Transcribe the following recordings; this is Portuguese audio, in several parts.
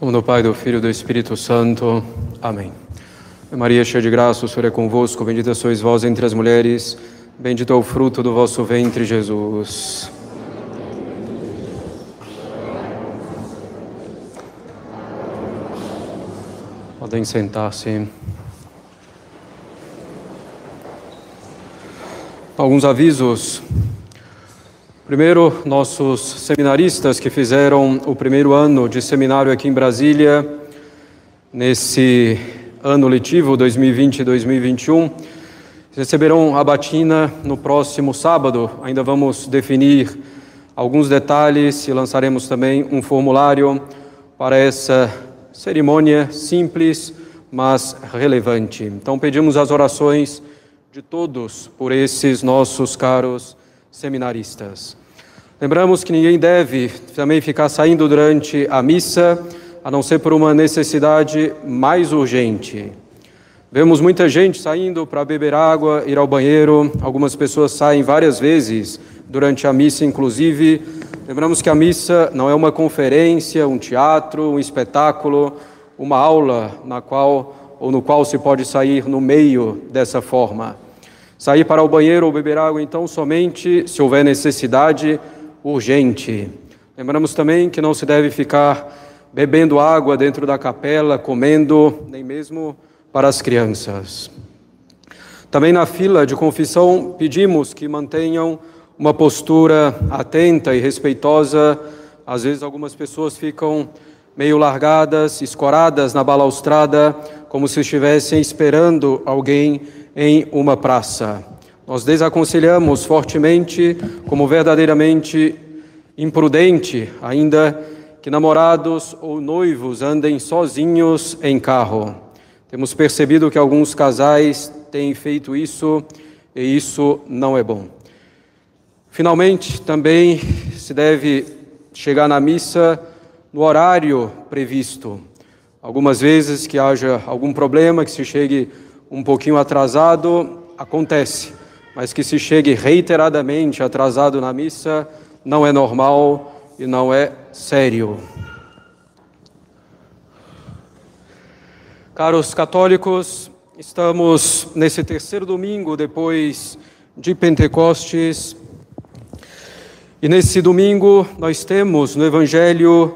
nome do Pai, do Filho e do Espírito Santo. Amém. Maria, cheia de graça, o Senhor é convosco, bendita sois vós entre as mulheres, bendito é o fruto do vosso ventre, Jesus. Podem sentar-se. Alguns avisos. Primeiro, nossos seminaristas que fizeram o primeiro ano de seminário aqui em Brasília, nesse ano letivo 2020-2021, receberão a batina no próximo sábado. Ainda vamos definir alguns detalhes e lançaremos também um formulário para essa cerimônia simples, mas relevante. Então pedimos as orações de todos por esses nossos caros seminaristas. Lembramos que ninguém deve também ficar saindo durante a missa, a não ser por uma necessidade mais urgente. Vemos muita gente saindo para beber água, ir ao banheiro, algumas pessoas saem várias vezes durante a missa, inclusive. Lembramos que a missa não é uma conferência, um teatro, um espetáculo, uma aula na qual ou no qual se pode sair no meio dessa forma. Sair para o banheiro ou beber água, então, somente se houver necessidade urgente. Lembramos também que não se deve ficar bebendo água dentro da capela, comendo, nem mesmo para as crianças. Também na fila de confissão, pedimos que mantenham uma postura atenta e respeitosa. Às vezes, algumas pessoas ficam meio largadas, escoradas na balaustrada, como se estivessem esperando alguém em uma praça. Nós desaconselhamos fortemente, como verdadeiramente imprudente, ainda que namorados ou noivos andem sozinhos em carro. Temos percebido que alguns casais têm feito isso e isso não é bom. Finalmente, também se deve chegar na missa no horário previsto. Algumas vezes que haja algum problema, que se chegue um pouquinho atrasado, acontece, mas que se chegue reiteradamente atrasado na missa não é normal e não é sério. Caros católicos, estamos nesse terceiro domingo depois de Pentecostes. E nesse domingo nós temos no Evangelho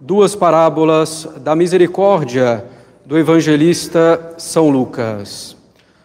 duas parábolas da misericórdia do evangelista São Lucas.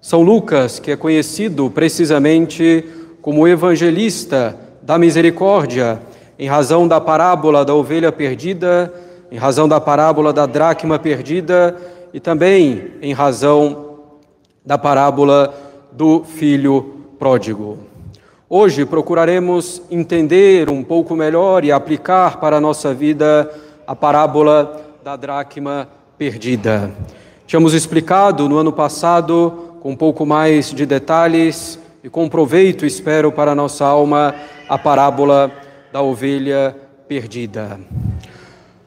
São Lucas, que é conhecido precisamente como evangelista da misericórdia, em razão da parábola da ovelha perdida, em razão da parábola da dracma perdida e também em razão da parábola do filho pródigo. Hoje procuraremos entender um pouco melhor e aplicar para a nossa vida a parábola da dracma perdida. Tínhamos explicado no ano passado, com um pouco mais de detalhes e com proveito, espero, para a nossa alma, a parábola da ovelha perdida.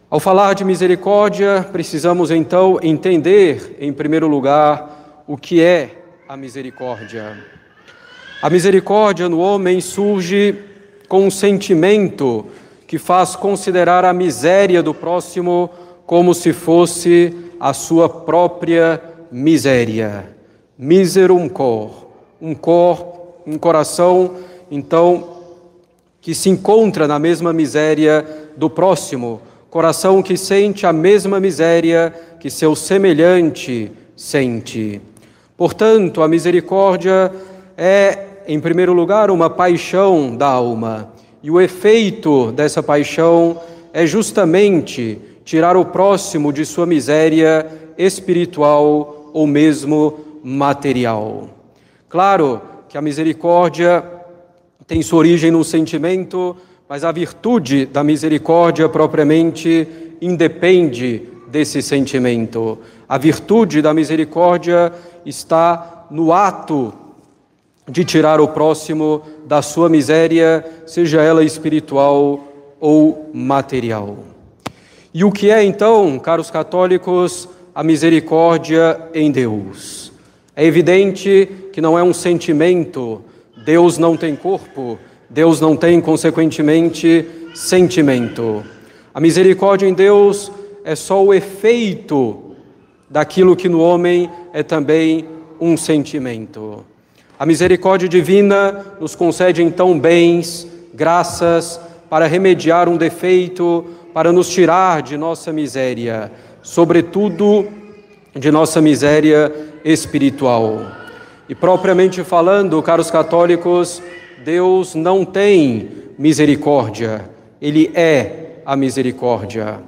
Ao falar de misericórdia, precisamos então entender, em primeiro lugar, o que é a misericórdia. A misericórdia no homem surge com um sentimento que faz considerar a miséria do próximo como se fosse a sua própria miséria. Miserum cor, um cor, um coração, então, que se encontra na mesma miséria do próximo, coração que sente a mesma miséria que seu semelhante sente. Portanto, a misericórdia é, em primeiro lugar, uma paixão da alma, e o efeito dessa paixão é justamente tirar o próximo de sua miséria espiritual ou mesmo material. Claro que a misericórdia tem sua origem no sentimento, mas a virtude da misericórdia propriamente independe desse sentimento. A virtude da misericórdia está no ato de tirar o próximo da sua miséria, seja ela espiritual ou material. E o que é então, caros católicos, a misericórdia em Deus? É evidente que não é um sentimento, Deus não tem corpo, Deus não tem, consequentemente, sentimento. A misericórdia em Deus é só o efeito daquilo que no homem é também um sentimento. A misericórdia divina nos concede então bens, graças, para remediar um defeito, para nos tirar de nossa miséria, sobretudo de nossa miséria espiritual. E propriamente falando, caros católicos, Deus não tem misericórdia, Ele é a misericórdia.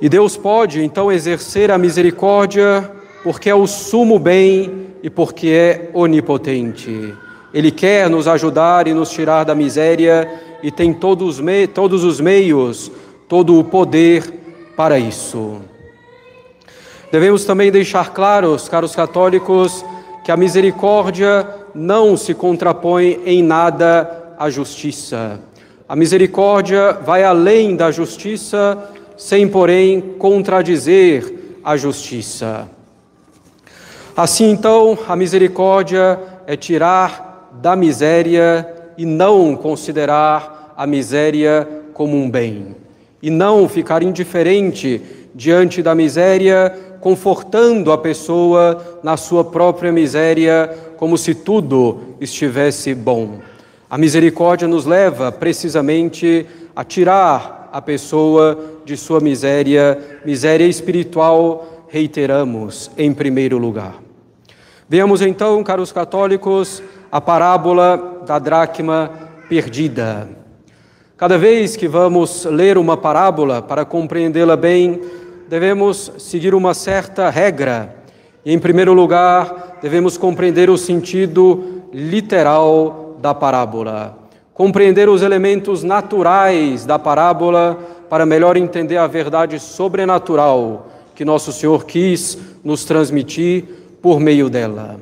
E Deus pode então exercer a misericórdia porque é o sumo bem e porque é onipotente. Ele quer nos ajudar e nos tirar da miséria e tem todos, os meios, todo o poder para isso. Devemos também deixar claros, caros católicos, que a misericórdia não se contrapõe em nada à justiça. A misericórdia vai além da justiça, sem, porém, contradizer a justiça. Assim, então, a misericórdia é tirar da miséria e não considerar a miséria como um bem, e não ficar indiferente diante da miséria confortando a pessoa na sua própria miséria, como se tudo estivesse bom. A misericórdia nos leva precisamente a tirar a pessoa de sua miséria, miséria espiritual, reiteramos, em primeiro lugar. Veamos então, caros católicos, a parábola da dracma perdida. Cada vez que vamos ler uma parábola, para compreendê-la bem, devemos seguir uma certa regra. E, em primeiro lugar, devemos compreender o sentido literal da parábola, compreender os elementos naturais da parábola para melhor entender a verdade sobrenatural que nosso Senhor quis nos transmitir por meio dela.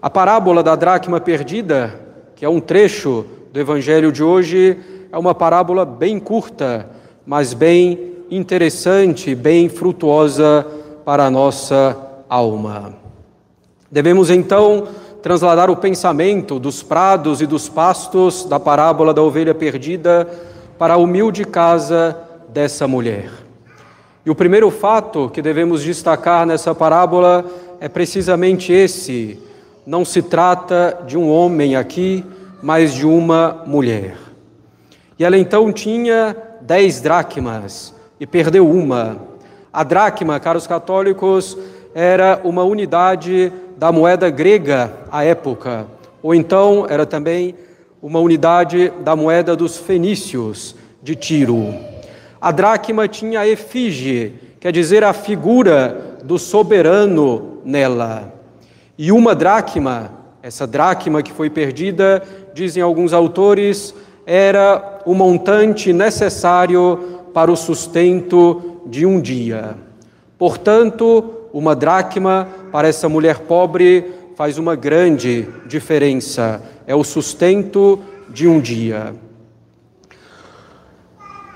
A parábola da dracma perdida, que é um trecho do evangelho de hoje, é uma parábola bem curta, mas bem interessante, bem frutuosa para a nossa alma. Devemos então trasladar o pensamento dos prados e dos pastos da parábola da ovelha perdida para a humilde casa dessa mulher. E o primeiro fato que devemos destacar nessa parábola é precisamente esse: não se trata de um homem aqui, mas de uma mulher. E ela então tinha dez dracmas, e perdeu uma. A dracma, caros católicos, era uma unidade da moeda grega à época, ou então era também uma unidade da moeda dos fenícios de Tiro. A dracma tinha a efígie, quer dizer, a figura do soberano nela. E uma dracma, essa dracma que foi perdida, dizem alguns autores, era o montante necessário para o sustento de um dia. Portanto, uma dracma para essa mulher pobre faz uma grande diferença. É o sustento de um dia.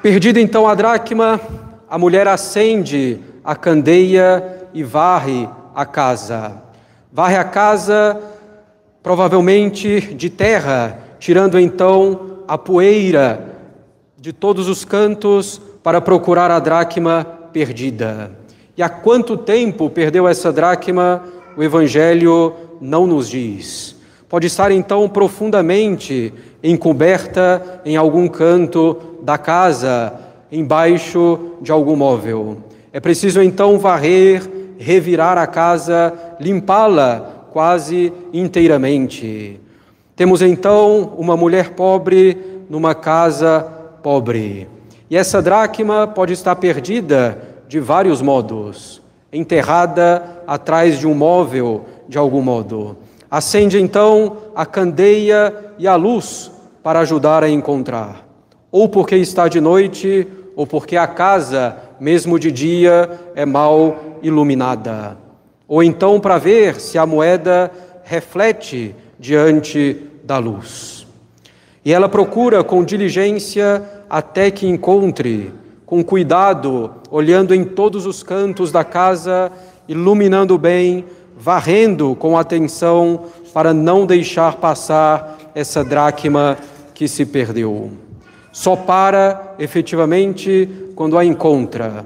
Perdida então a dracma, a mulher acende a candeia e varre a casa. Varre a casa, provavelmente de terra, tirando então a poeira de todos os cantos para procurar a dracma perdida. E há quanto tempo perdeu essa dracma, o Evangelho não nos diz. Pode estar então profundamente encoberta em algum canto da casa, embaixo de algum móvel. É preciso então varrer, revirar a casa, limpá-la quase inteiramente. Temos então uma mulher pobre numa casa pobre. E essa dracma pode estar perdida de vários modos, enterrada atrás de um móvel de algum modo. Acende então a candeia e a luz para ajudar a encontrar. Ou porque está de noite, ou porque a casa, mesmo de dia, é mal iluminada. Ou então para ver se a moeda reflete diante da luz. E ela procura com diligência até que encontre, com cuidado, olhando em todos os cantos da casa, iluminando bem, varrendo com atenção para não deixar passar essa dracma que se perdeu. Só para efetivamente quando a encontra.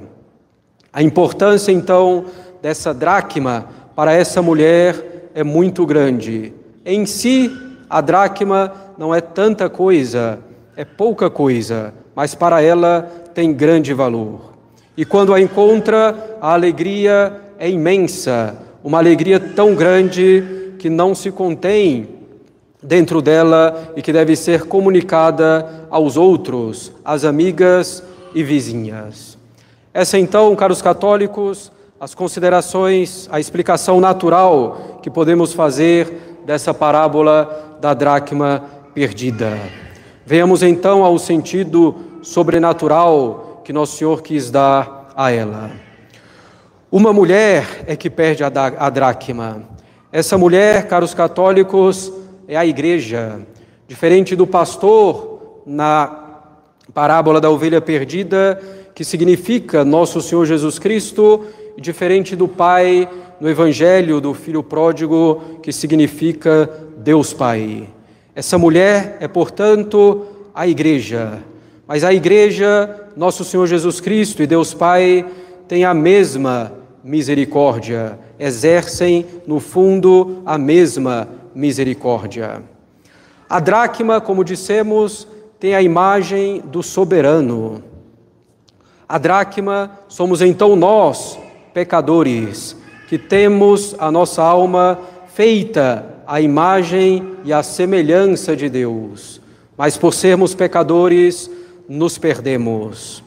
A importância, então, dessa dracma para essa mulher é muito grande. Em si, a dracma não é tanta coisa, é pouca coisa, mas para ela tem grande valor. E quando a encontra, a alegria é imensa, uma alegria tão grande que não se contém dentro dela e que deve ser comunicada aos outros, às amigas e vizinhas. Essa então, caros católicos, as considerações, a explicação natural que podemos fazer dessa parábola da dracma perdida. Venhamos então ao sentido sobrenatural que Nosso Senhor quis dar a ela. Uma mulher é que perde a dracma. Essa mulher, caros católicos, é a igreja. Diferente do pastor na parábola da ovelha perdida, que significa nosso Senhor Jesus Cristo, e diferente do pai no evangelho do filho pródigo, que significa Deus Pai. Essa mulher é, portanto, a igreja. Mas a igreja, nosso Senhor Jesus Cristo e Deus Pai têm a mesma misericórdia, exercem, no fundo, a mesma misericórdia. A dracma, como dissemos, tem a imagem do soberano. A dracma somos então nós, pecadores, que temos a nossa alma feita à imagem e à semelhança de Deus, mas por sermos pecadores, nos perdemos.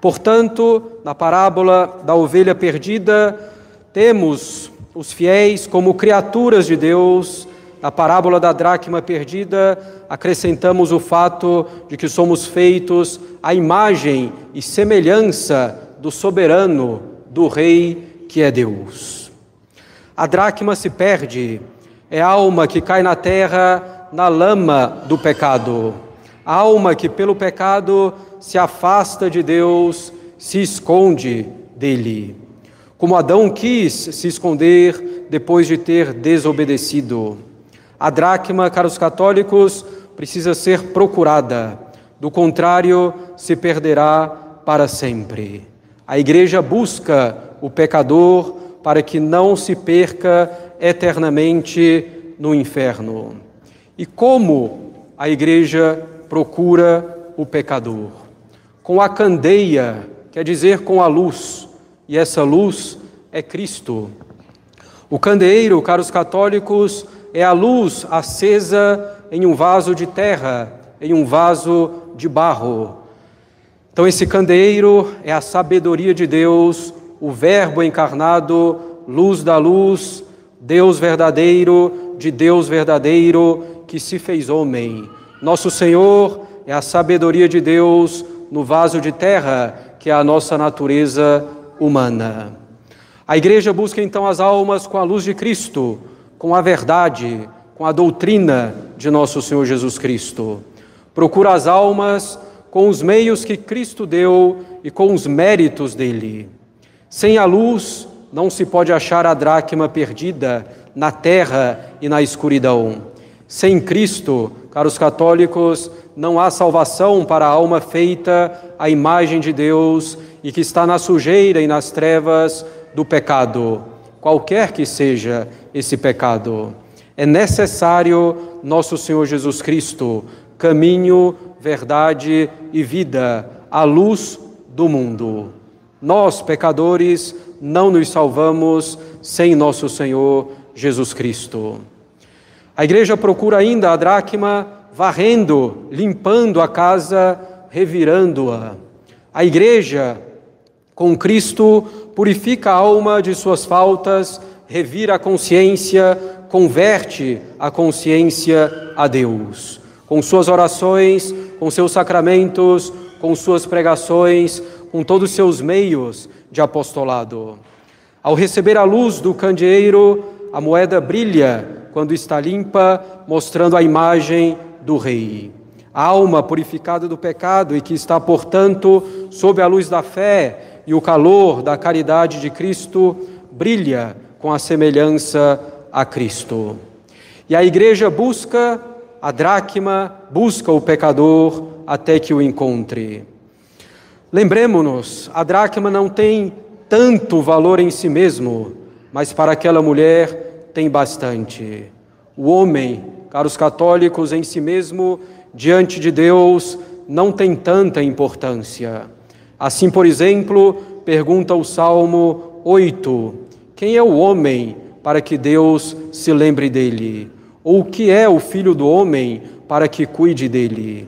Portanto, na parábola da ovelha perdida, temos os fiéis como criaturas de Deus. Na parábola da dracma perdida, acrescentamos o fato de que somos feitos à imagem e semelhança do soberano, do Rei que é Deus. A dracma se perde, é alma que cai na terra na lama do pecado alma que pelo pecado se afasta de Deus, se esconde dele. Como Adão quis se esconder depois de ter desobedecido. A dracma, caros católicos, precisa ser procurada, do contrário, se perderá para sempre. A igreja busca o pecador para que não se perca eternamente no inferno. E como a igreja procura o pecador. Com a candeia, quer dizer com a luz, e essa luz é Cristo. O candeeiro, caros católicos, é a luz acesa em um vaso de terra, em um vaso de barro. Então, esse candeeiro é a sabedoria de Deus, o Verbo encarnado, luz da luz, Deus verdadeiro, de Deus verdadeiro, que se fez homem. Nosso Senhor é a sabedoria de Deus no vaso de terra, que é a nossa natureza humana. A igreja busca então as almas com a luz de Cristo, com a verdade, com a doutrina de nosso Senhor Jesus Cristo. Procura as almas com os meios que Cristo deu e com os méritos dele. Sem a luz, não se pode achar a dracma perdida na terra e na escuridão. Sem Cristo, caros católicos, não há salvação para a alma feita à imagem de Deus e que está na sujeira e nas trevas do pecado, qualquer que seja esse pecado. É necessário nosso Senhor Jesus Cristo, caminho, verdade e vida, a luz do mundo. Nós, pecadores, não nos salvamos sem nosso Senhor Jesus Cristo. A igreja procura ainda a dracma varrendo, limpando a casa, revirando-a. A igreja, com Cristo, purifica a alma de suas faltas, revira a consciência, converte a consciência a Deus. Com suas orações, com seus sacramentos, com suas pregações, com todos os seus meios de apostolado. Ao receber a luz do candeeiro, a moeda brilha quando está limpa, mostrando a imagem do Rei. A alma purificada do pecado e que está, portanto, sob a luz da fé e o calor da caridade de Cristo, brilha com a semelhança a Cristo. E a igreja busca a dracma, busca o pecador até que o encontre. Lembremos-nos, a dracma não tem tanto valor em si mesmo, mas para aquela mulher tem bastante. O homem, caros católicos, em si mesmo, diante de Deus, não tem tanta importância. Assim, por exemplo, pergunta o Salmo 8: Quem é o homem para que Deus se lembre dele? Ou o que é o filho do homem para que cuide dele?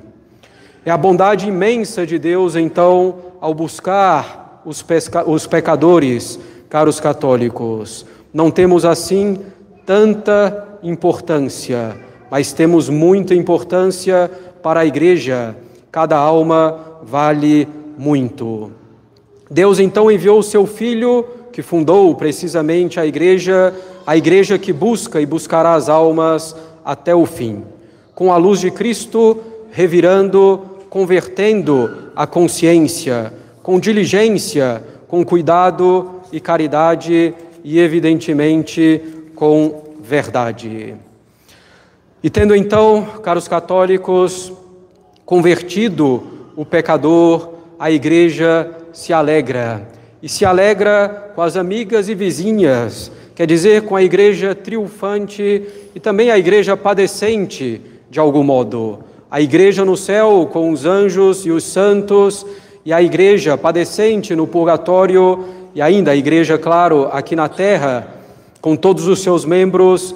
É a bondade imensa de Deus, então, ao buscar os, pesca... os pecadores, caros católicos. Não temos assim tanta importância, mas temos muita importância para a igreja. Cada alma vale muito. Deus então enviou o seu filho, que fundou precisamente a igreja, a igreja que busca e buscará as almas até o fim. Com a luz de Cristo, revirando convertendo a consciência com diligência, com cuidado e caridade e, evidentemente, com verdade. E tendo então, caros católicos, convertido o pecador, a igreja se alegra. E se alegra com as amigas e vizinhas, quer dizer, com a igreja triunfante e também a igreja padecente, de algum modo a igreja no céu com os anjos e os santos, e a igreja padecente no purgatório, e ainda a igreja, claro, aqui na terra, com todos os seus membros.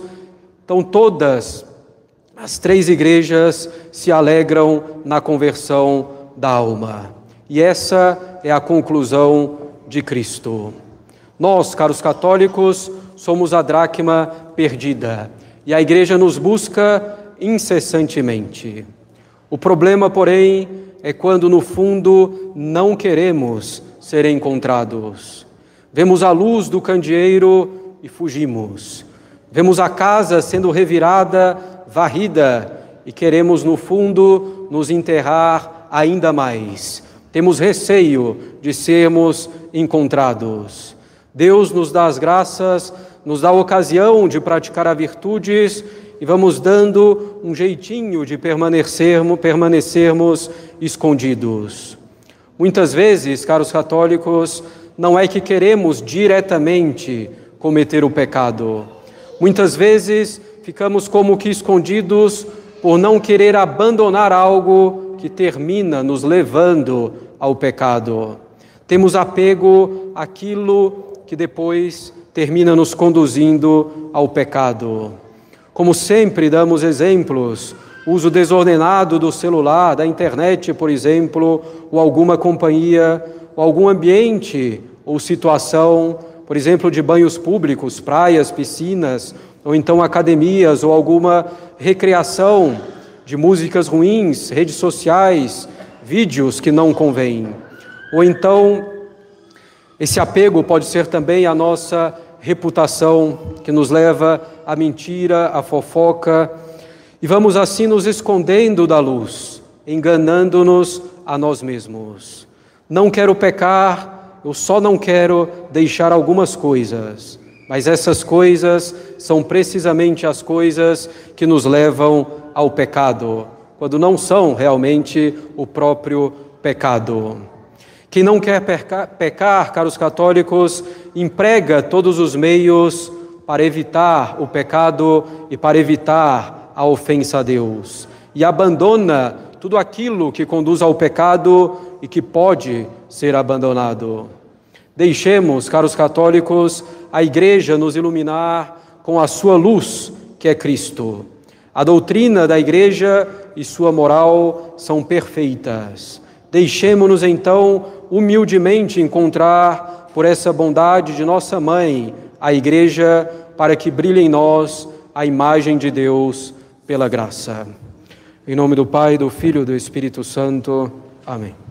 Então, todas as três igrejas se alegram na conversão da alma. E essa é a conclusão de Cristo. Nós, caros católicos, somos a dracma perdida e a igreja nos busca incessantemente. O problema, porém, é quando no fundo não queremos ser encontrados. Vemos a luz do candeeiro e fugimos. Vemos a casa sendo revirada, varrida e queremos no fundo nos enterrar ainda mais. Temos receio de sermos encontrados. Deus nos dá as graças, nos dá a ocasião de praticar as virtudes e vamos dando um jeitinho de permanecermos, permanecermos escondidos. Muitas vezes, caros católicos, não é que queremos diretamente cometer o pecado. Muitas vezes ficamos como que escondidos por não querer abandonar algo que termina nos levando ao pecado. Temos apego àquilo que depois termina nos conduzindo ao pecado. Como sempre, damos exemplos: uso desordenado do celular, da internet, por exemplo, ou alguma companhia, ou algum ambiente ou situação, por exemplo, de banhos públicos, praias, piscinas, ou então academias, ou alguma recreação de músicas ruins, redes sociais, vídeos que não convêm. Ou então, esse apego pode ser também a nossa reputação que nos leva à mentira, à fofoca, e vamos assim nos escondendo da luz, enganando-nos a nós mesmos. Não quero pecar, eu só não quero deixar algumas coisas, mas essas coisas são precisamente as coisas que nos levam ao pecado, quando não são realmente o próprio pecado. Quem não quer pecar, caros católicos, emprega todos os meios para evitar o pecado e para evitar a ofensa a Deus. E abandona tudo aquilo que conduz ao pecado e que pode ser abandonado. Deixemos, caros católicos, a Igreja nos iluminar com a sua luz, que é Cristo. A doutrina da Igreja e sua moral são perfeitas. Deixemos-nos então humildemente encontrar por essa bondade de nossa mãe, a Igreja, para que brilhe em nós a imagem de Deus pela graça. Em nome do Pai, do Filho e do Espírito Santo. Amém.